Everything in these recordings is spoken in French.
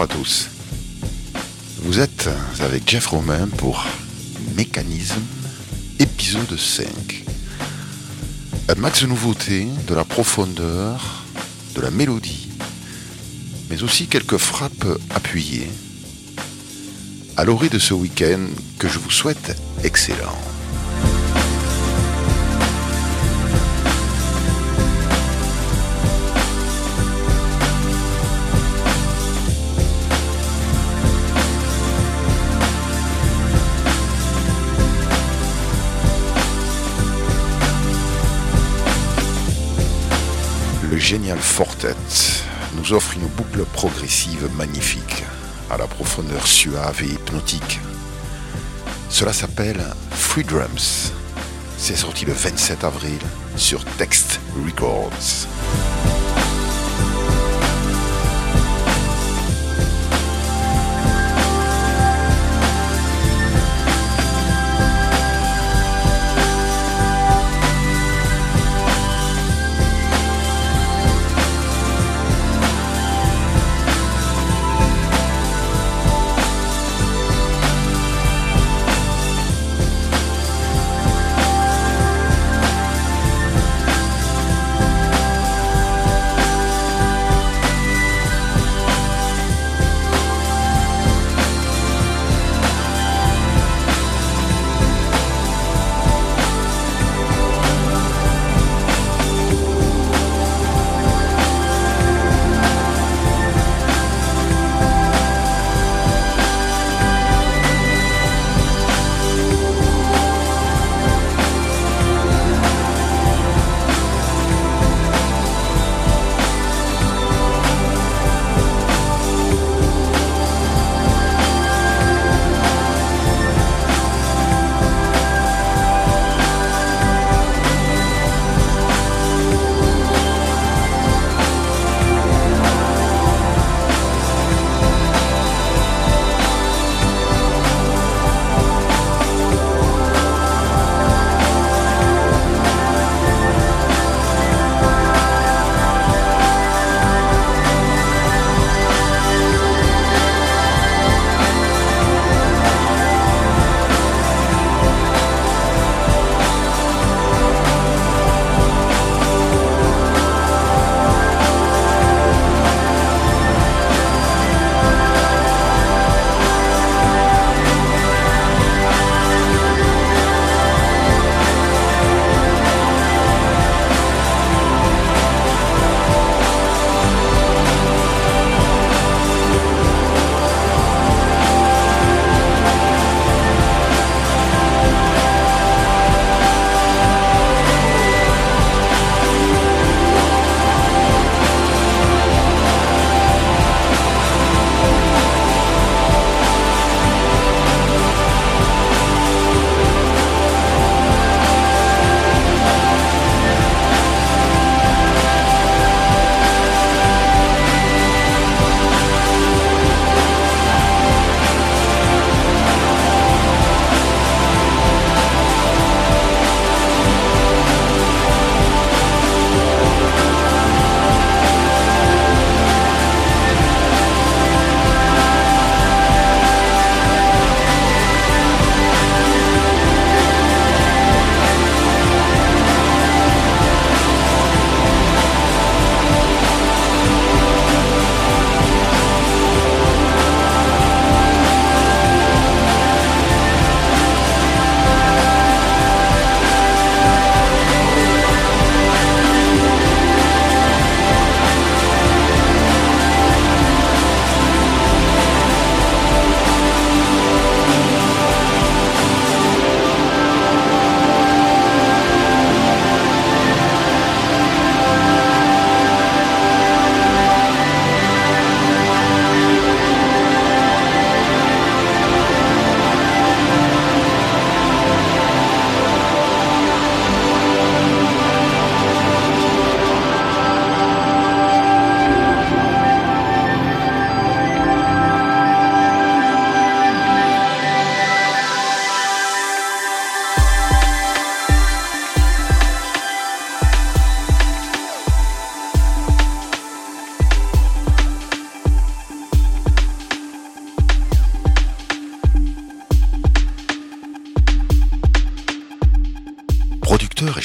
À tous. Vous êtes avec Jeff Romain pour Mécanisme, épisode 5. Un max de de la profondeur, de la mélodie, mais aussi quelques frappes appuyées. À l'orée de ce week-end que je vous souhaite excellent. Génial Fortet nous offre une boucle progressive magnifique, à la profondeur suave et hypnotique. Cela s'appelle Free Drums. C'est sorti le 27 avril sur Text Records.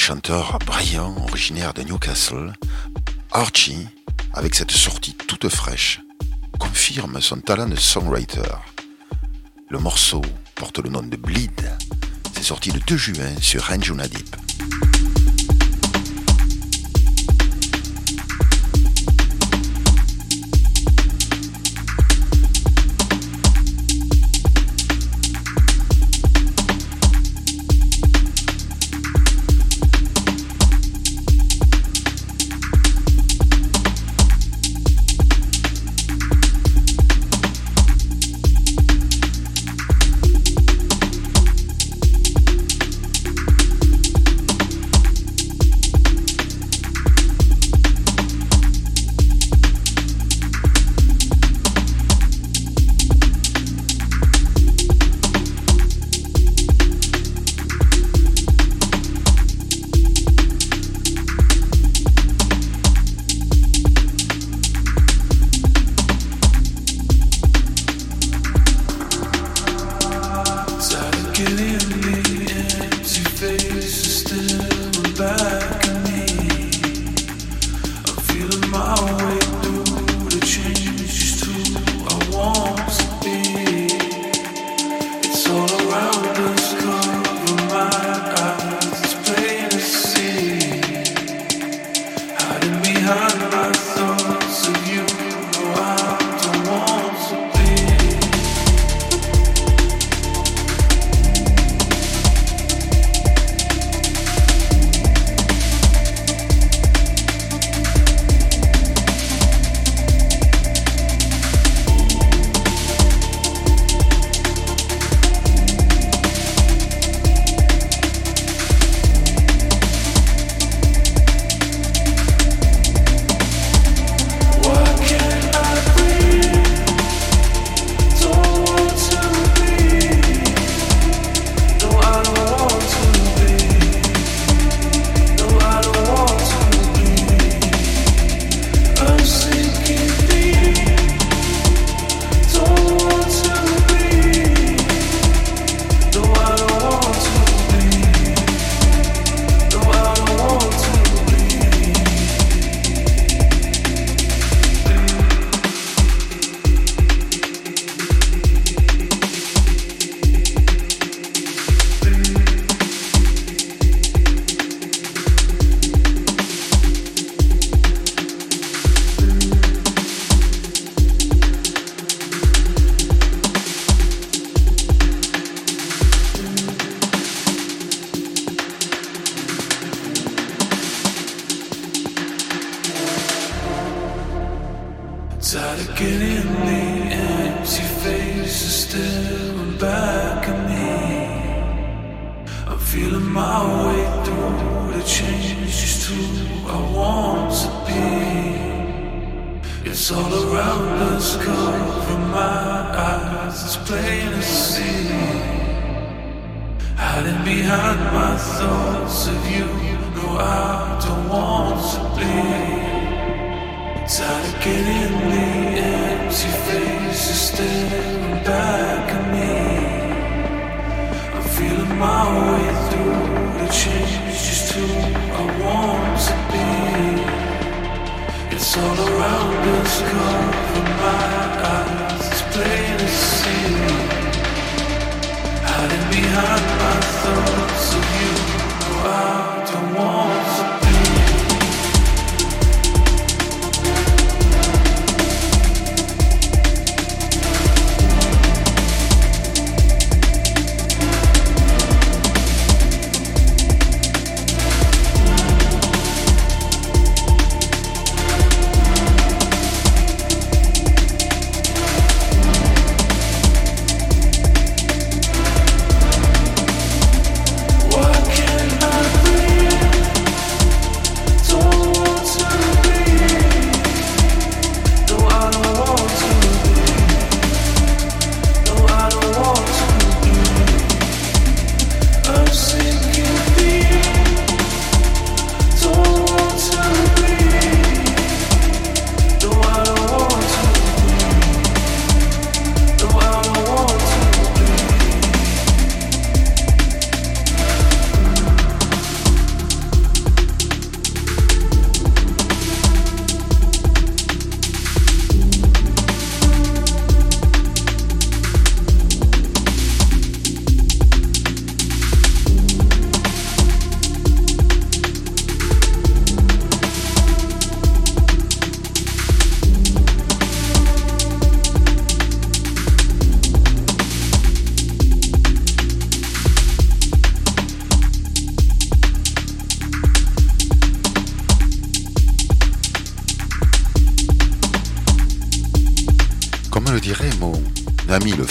Chanteur brillant, originaire de Newcastle, Archie, avec cette sortie toute fraîche, confirme son talent de songwriter. Le morceau porte le nom de Bleed. C'est sorti le 2 juin sur Anjuna Deep.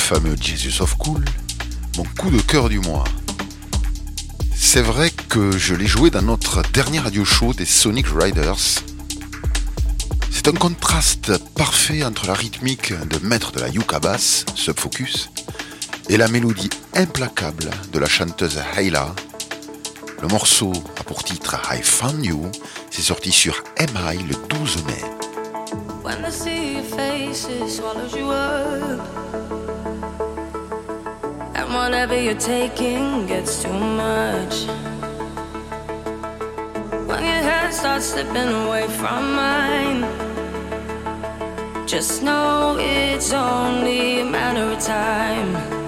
Fameux Jesus of Cool, mon coup de cœur du mois. C'est vrai que je l'ai joué dans notre dernier radio show des Sonic Riders. C'est un contraste parfait entre la rythmique de maître de la yuka bass, Subfocus, et la mélodie implacable de la chanteuse Hayla. Le morceau a pour titre I Found You, c'est sorti sur MI le 12 mai. When faces swallows you up, whatever you're taking gets too much. When your head starts slipping away from mine, just know it's only a matter of time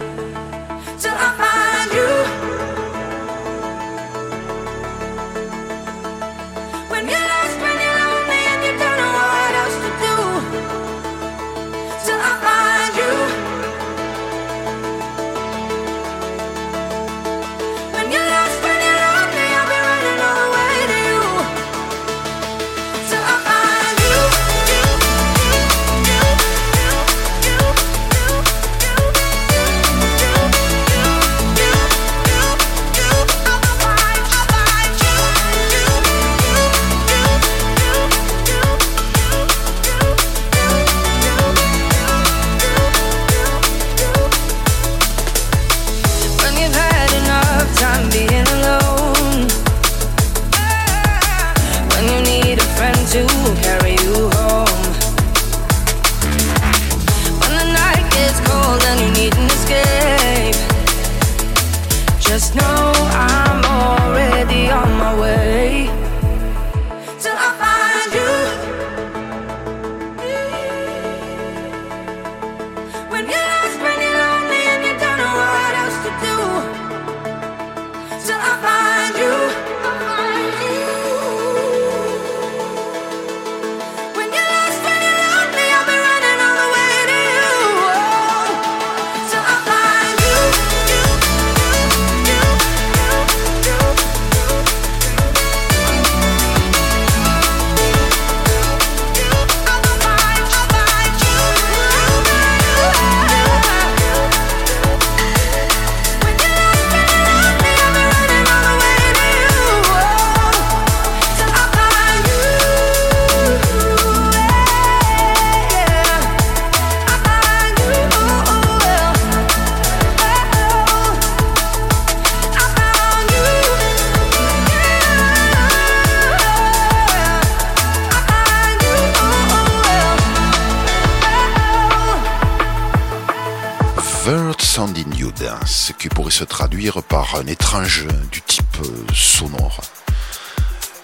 ce qui pourrait se traduire par un étrange du type euh, sonore.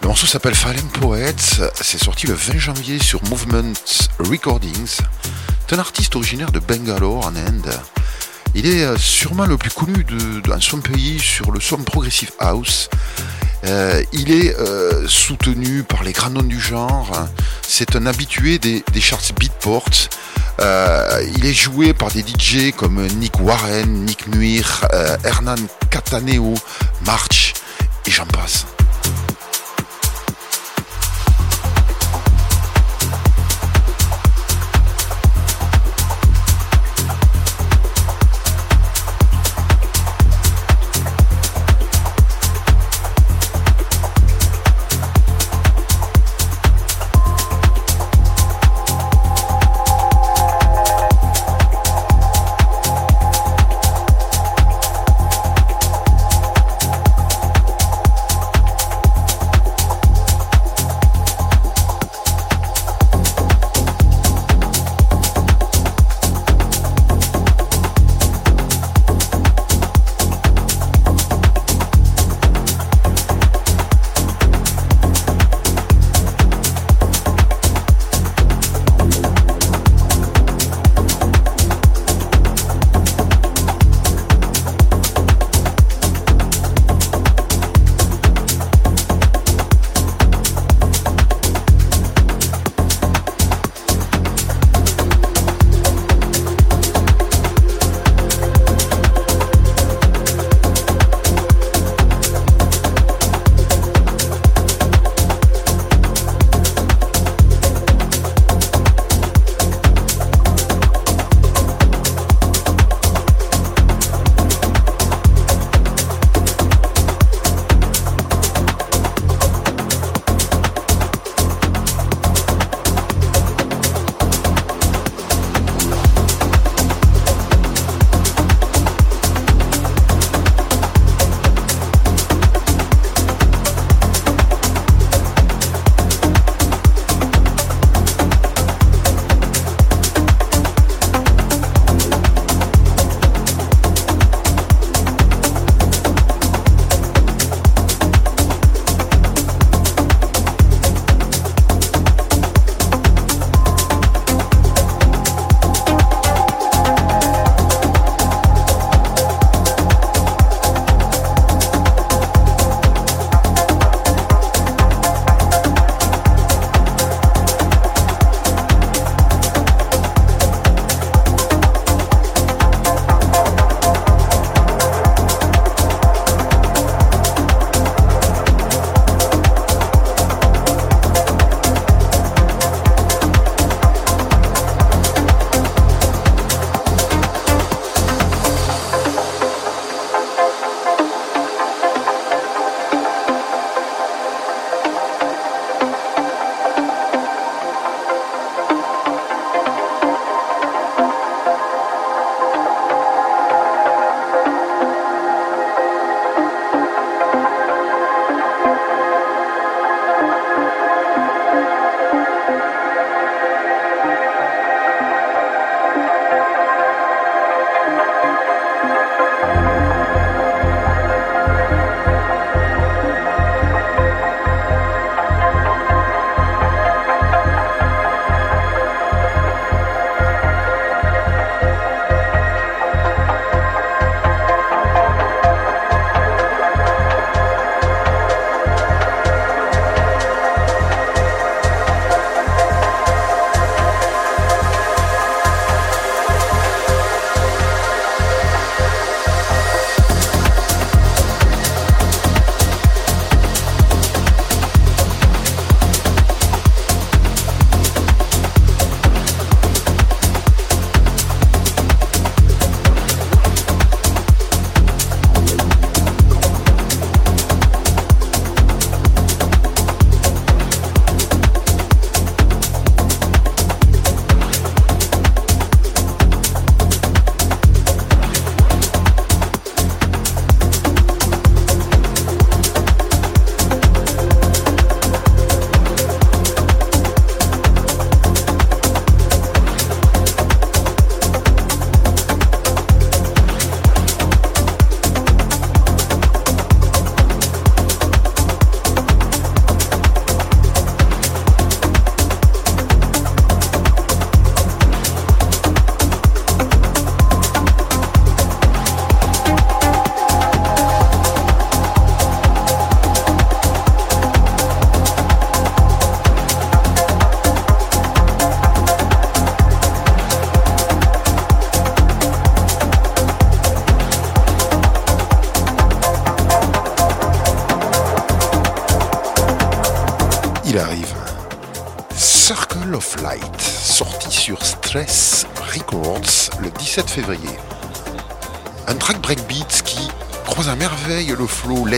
Le morceau s'appelle Fallen Poets, c'est sorti le 20 janvier sur Movement Recordings. C'est un artiste originaire de Bangalore en Inde. Il est euh, sûrement le plus connu dans son pays sur le son progressive house. Euh, il est soutenu par les grands noms du genre. C'est un habitué des, charts Beatport euh, il est joué par des DJ comme Nick Warren, Nick Muir, euh, Hernan Cataneo, March et j'en passe.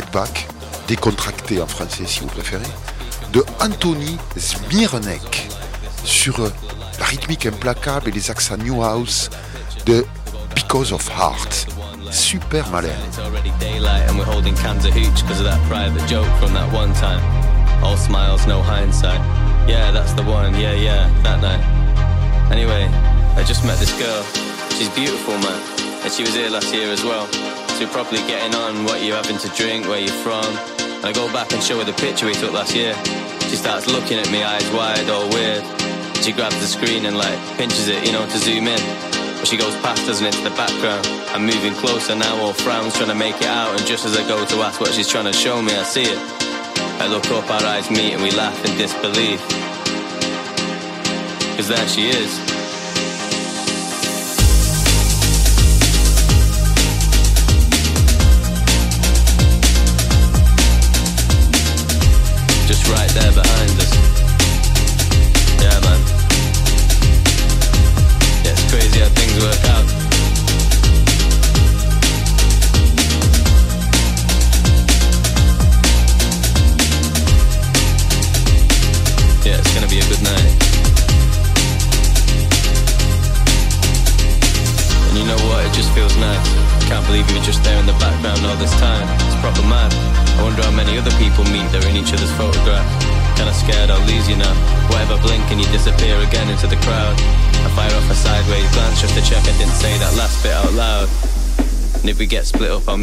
Flow laid back, décontracté en français si vous préférez, de Anthony Smirnek sur la rythmique implacable et les accents New House de Because of Heart. Super malin. All smiles, no hindsight. Yeah, that's the one. Yeah, yeah, that night. Anyway, I just met this girl. She's beautiful, man. And she was here last year as well. So we're probably getting on what you're having to drink, where you're from. And I go back and show her the picture we took last year. She starts looking at me, eyes wide, all weird. She grabs the screen and like pinches it, you know, to zoom in. But she goes past us and into the background. I'm moving closer now, all frowns, trying to make it out. And just as I go to ask what she's trying to show me, I see it. I look up, our eyes meet, and we laugh in disbelief. Cause there she is.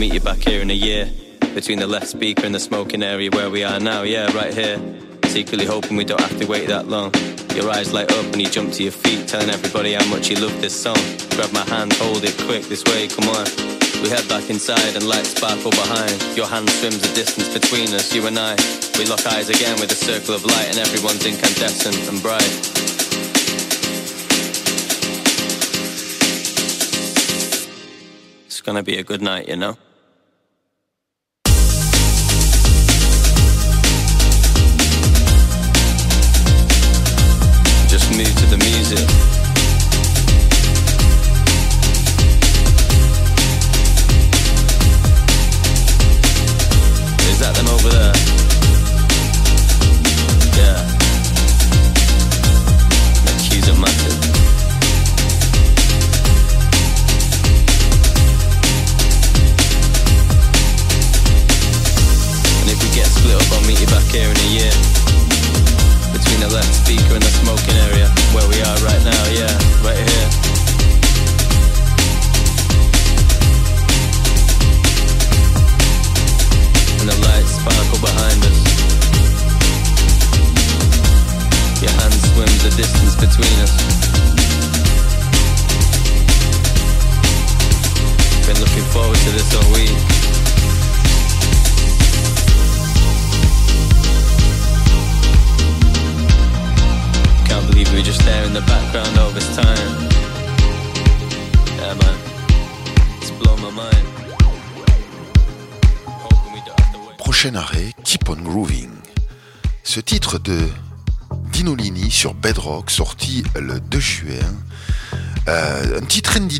Meet you back here in a year. Between the left speaker and the smoking area where we are now, yeah, right here secretly hoping we don't have to wait that long. Your eyes light up and you jump to your feet, telling everybody how much you love this song. Grab my hand, hold it quick, this way, come on. We head back inside and lights sparkle behind. Your hand swims the distance between us, you and I. We lock eyes again with a circle of light and everyone's incandescent and bright. It's gonna be a good night, you know?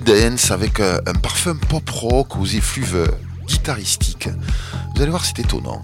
Dance avec euh, un parfum pop rock aux effluves guitaristiques. Vous allez voir, c'est étonnant.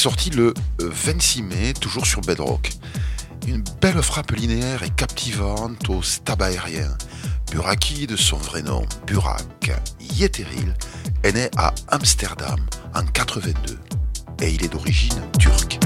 Sorti le 26 mai, toujours sur Bedrock. Une belle frappe linéaire et captivante au stab aérien. Buraki, de son vrai nom, Burak Yeteril, est né à Amsterdam en 82 et il est d'origine turque.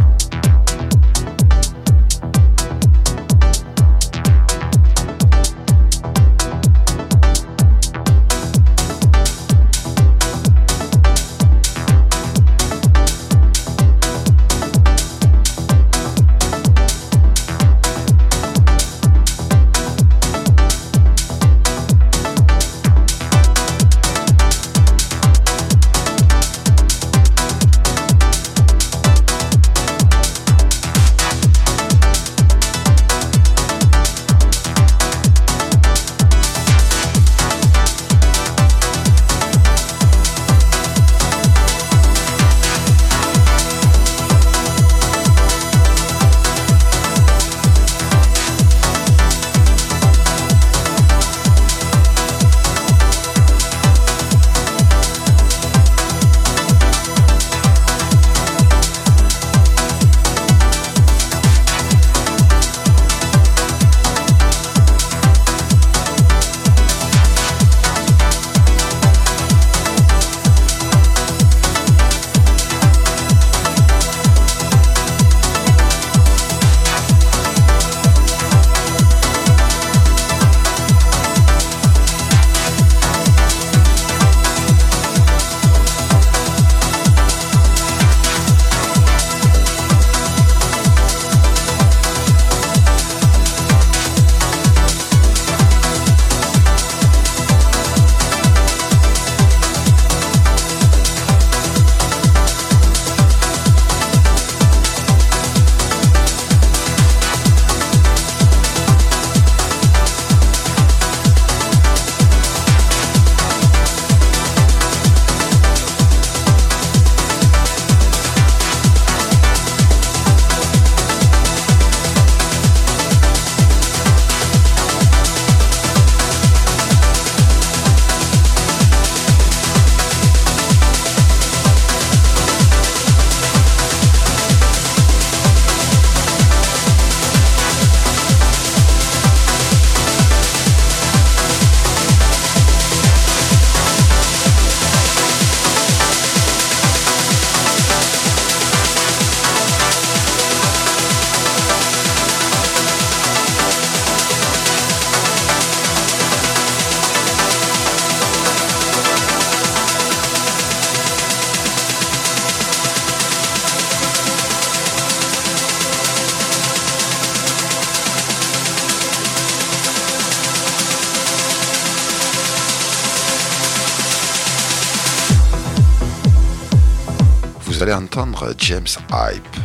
James Hype.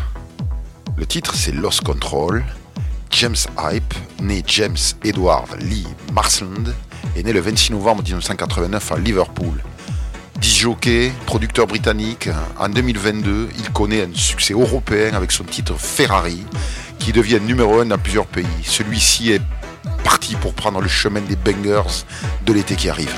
Le titre c'est Lost Control. James Hype, né James Edward Lee Marsland, est né le 26 novembre 1989 à Liverpool. Disjockey, producteur britannique, en 2022, il connaît un succès européen avec son titre Ferrari, qui devient numéro un dans plusieurs pays. Celui-ci est parti pour prendre le chemin des bangers de l'été qui arrive.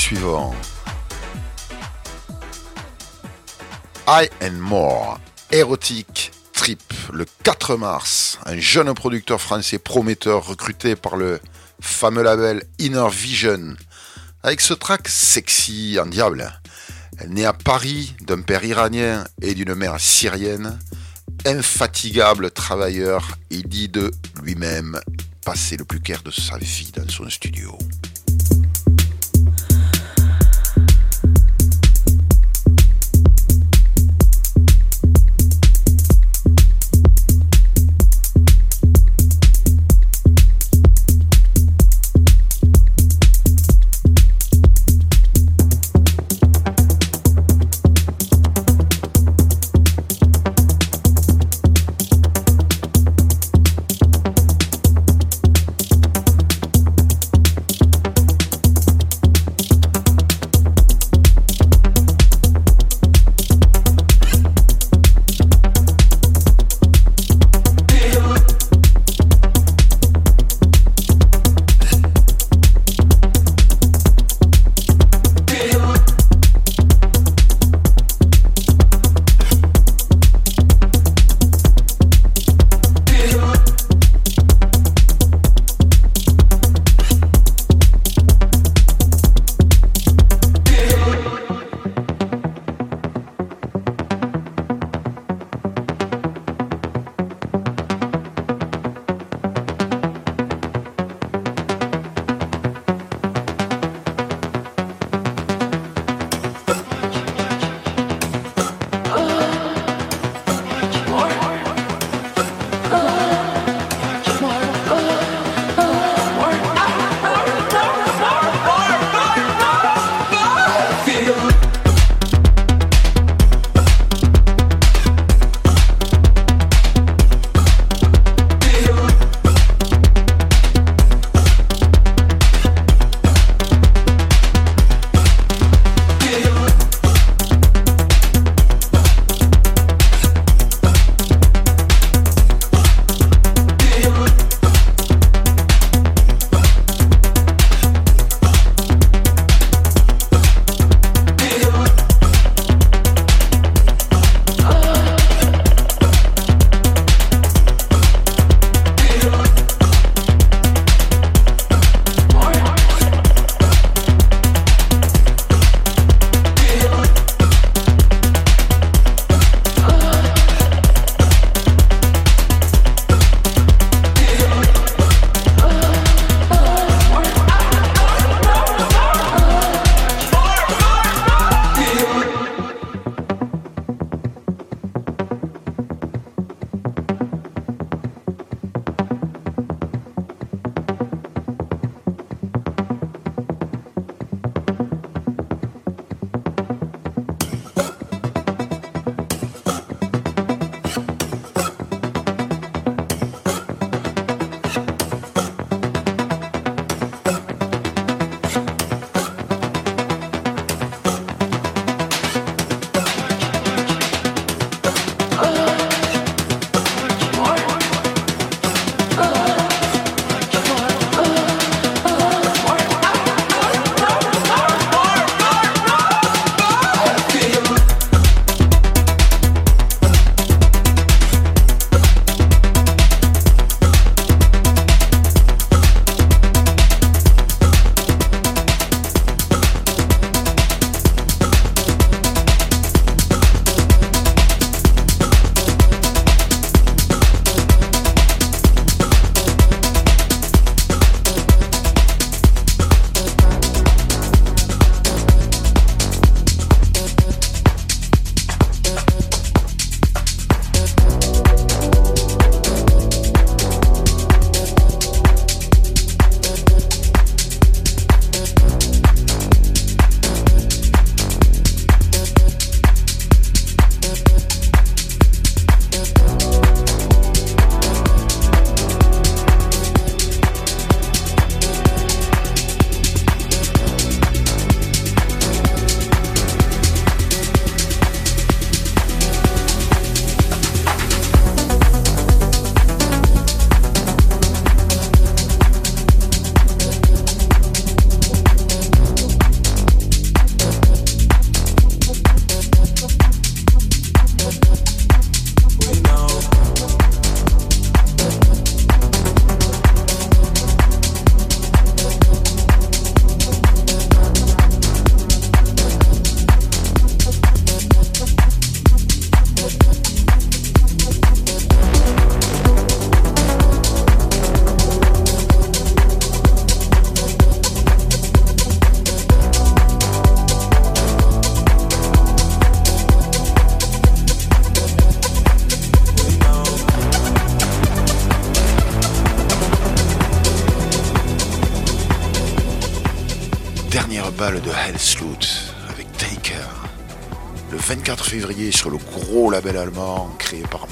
Suivant. I and More, Erotic Trip, le 4 mars. Un jeune producteur français prometteur recruté par le fameux label Inner Vision. Avec ce track sexy en diable. Né à Paris d'un père iranien et d'une mère syrienne, infatigable travailleur, il dit de lui-même passer le plus clair de sa vie dans son studio.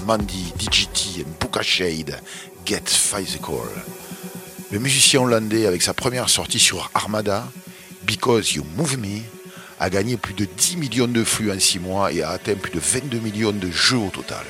Mandy, DGT et Buka Shade, Get Physical. Le musicien hollandais avec sa première sortie sur Armada, Because You Move Me, a gagné plus de 10 millions de flux en 6 mois et a atteint plus de 22 millions de jeux au total.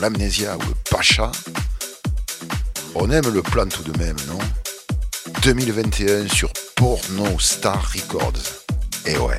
L'amnésia ou le pacha. On aime le plan tout de même, non? 2021 sur Porno Star Records. Et ouais.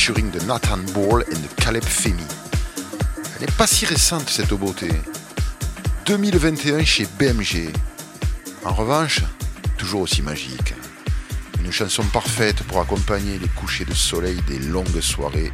featuring de Nathan Ball et de Caleb Femi. Elle n'est pas si récente cette beauté. 2021 chez BMG. En revanche, toujours aussi magique. Une chanson parfaite pour accompagner les couchers de soleil des longues soirées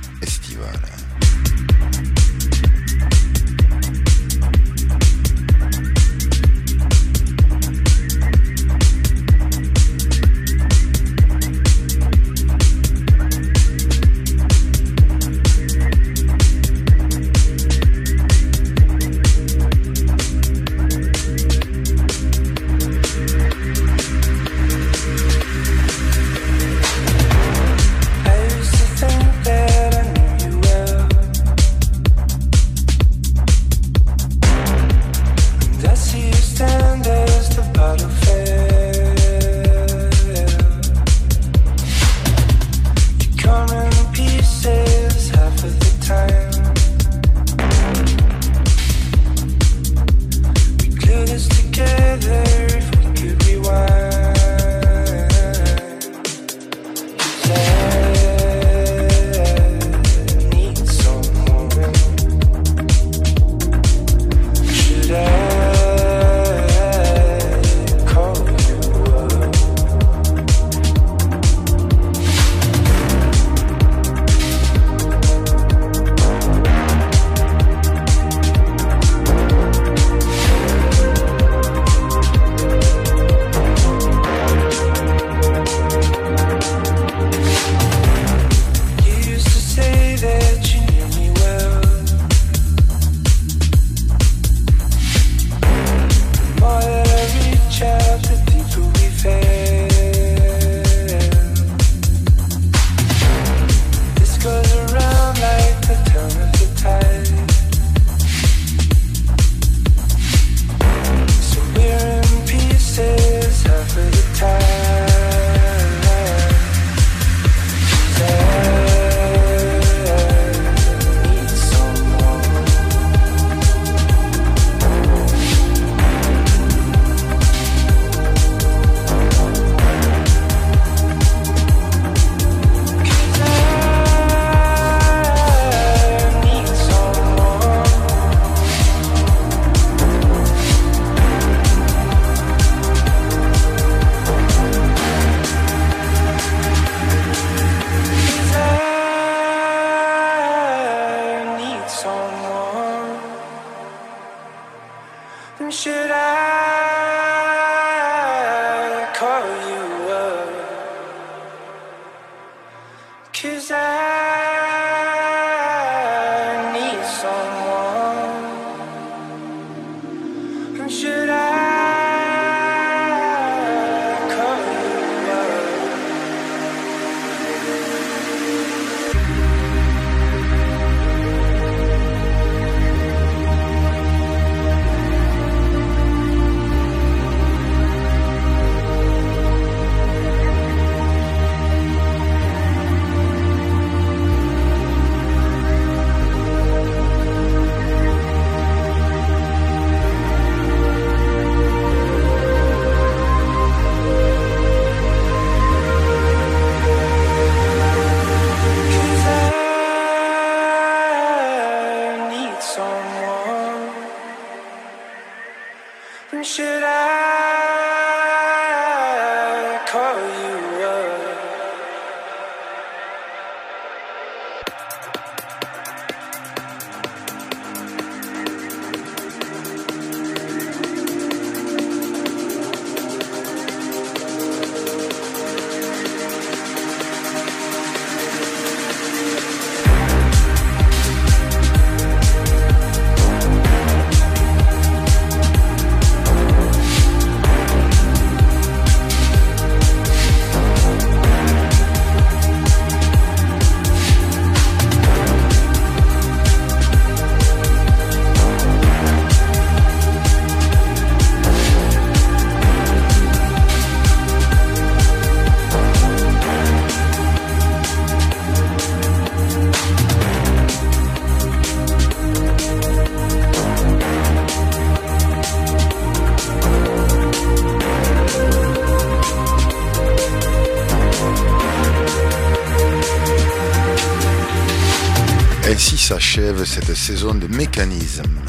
saison de mécanisme.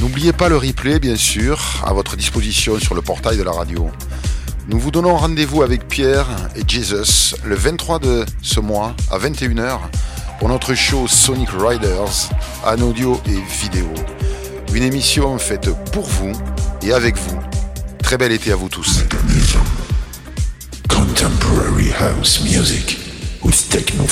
N'oubliez pas le replay, bien sûr, à votre disposition sur le portail de la radio. Nous vous donnons rendez-vous avec Pierre et Jesus le 23 de ce mois à 21h pour notre show Sonic Riders en audio et vidéo. Une émission faite pour vous et avec vous. Très bel été à vous tous. Contemporary house music with techno.